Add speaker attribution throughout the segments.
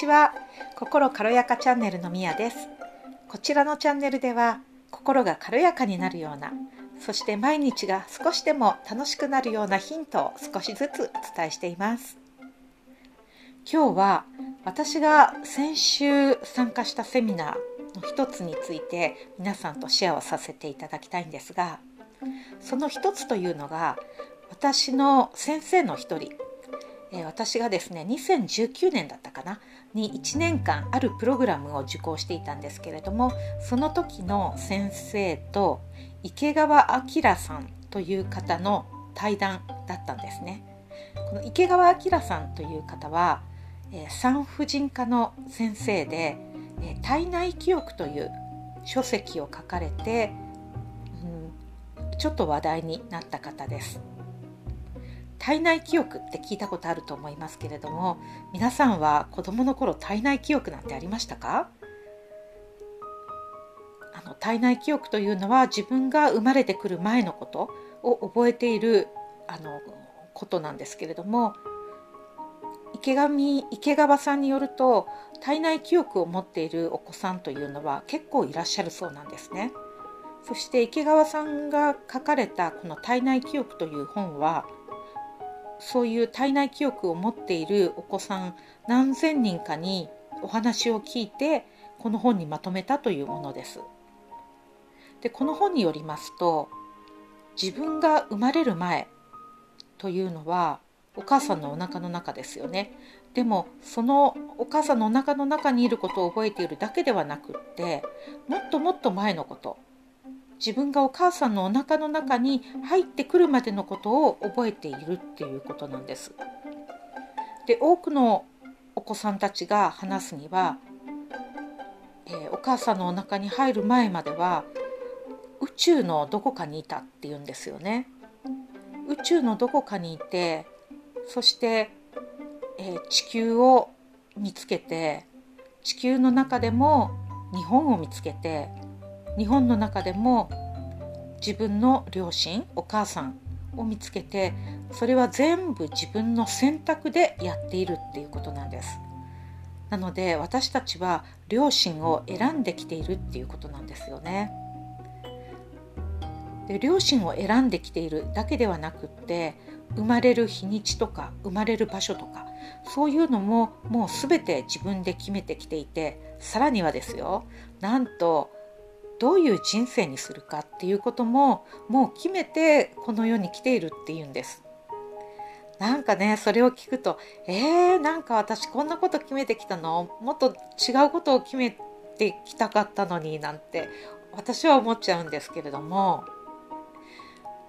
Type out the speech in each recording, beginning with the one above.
Speaker 1: ちは。心軽やかチャンネルのみやです。こちらのチャンネルでは心が軽やかになるようなそして毎日が少しでも楽しくなるようなヒントを少しずつお伝えしています。今日は私が先週参加したセミナーの一つについて皆さんとシェアをさせていただきたいんですがその一つというのが私の先生の一人え私がですね2019年だったかなに1年間あるプログラムを受講していたんですけれどもその時の先生と池川明さんという方の対談だったんですね。この池川明さんという方は、え産婦人科の先生で「え体内記憶」という書籍を書かれて、うん、ちょっと話題になった方です。体内記憶って聞いたことあると思いますけれども皆さんは子どもの頃体内記憶なんてありましたか？あの体内記憶というのは自分が生まれてくる前のことを覚えているあのことなんですけれども池上池川さんによると体内記憶を持っているお子さんというのは結構いらっしゃるそうなんですね。そして池川さんが書かれたこの体内記憶という本はそういう体内記憶を持っているお子さん何千人かにお話を聞いてこの本にまとめたというものです。でこの本によりますと自分が生まれる前というのはお母さんのお腹の中ですよね。でもそのお母さんのお腹の中にいることを覚えているだけではなくってもっともっと前のこと自分がお母さんのお腹の中に入ってくるまでのことを覚えているっていうことなんです。で多くのお子さんたちが話すには、えー、お母さんのお腹に入る前までは宇宙のどこかにいたっていうんですよね。宇宙のどこかにいてそして、えー、地球を見つけて地球の中でも日本を見つけて日本の中でも自分の両親お母さんを見つけてそれは全部自分の選択でやっているっていうことなんです。なので私たちは両親を選んできているっていうことなんですよね。で両親を選んできているだけではなくって生まれる日にちとか生まれる場所とかそういうのももう全て自分で決めてきていてさらにはですよなんとどういう人生にするかっていうことももう決めてこの世に来ているっていうんです。なんかねそれを聞くとえー、なんか私こんなこと決めてきたの？もっと違うことを決めてきたかったのになんて私は思っちゃうんですけれども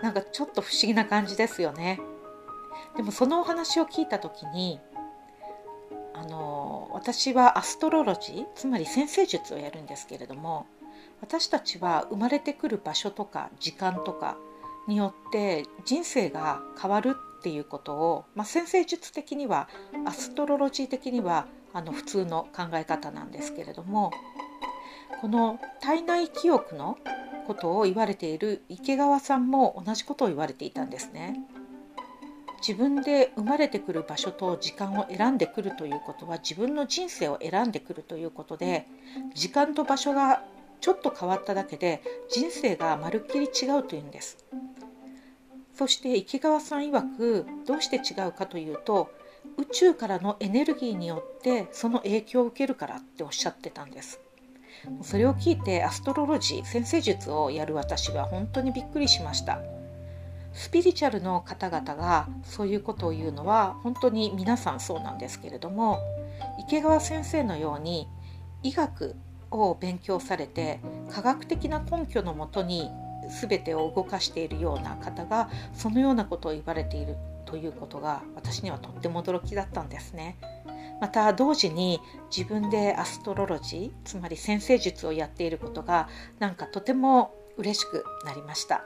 Speaker 1: なんかちょっと不思議な感じですよね。でもそのお話を聞いた時にあの私はアストロロジーつまり先生術をやるんですけれども私たちは生まれてくる場所とか時間とかによって人生が変わるっていうことを、まあ、先生術的にはアストロロジー的にはあの普通の考え方なんですけれどもこの体内記憶のことを言われている池川さんも同じことを言われていたんですね。自分で生まれてくる場所と時間を選んでくるということは自分の人生を選んでくるということで時間と場所がちょっと変わっただけで人生がまるっきり違うというんです。そして池川さん曰くどうして違うかというと宇宙からのエネルギーによってその影響を受けるからっておっしゃってたんです。それを聞いてアストロロジー先生術をやる私は本当にびっくりしました。スピリチュアルの方々がそういうことを言うのは本当に皆さんそうなんですけれども池川先生のように医学を勉強されて科学的な根拠のもとに全てを動かしているような方がそのようなことを言われているということが私にはとっても驚きだったんですね。また同時に自分でアストロロジーつまり先生術をやっていることがなんかとても嬉しくなりました。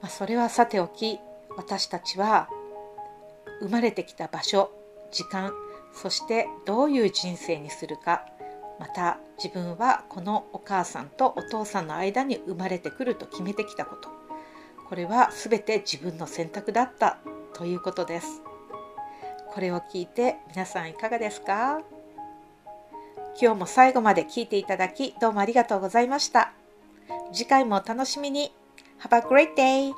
Speaker 1: まあ、それはさておき私たちは生まれてきた場所時間そしてどういう人生にするかまた自分はこのお母さんとお父さんの間に生まれてくると決めてきたことこれは全て自分の選択だったということですこれを聞いて皆さんいかがですか？今日も最後まで聞いていただきどうもありがとうございました。次回もお楽しみに。Have a great day!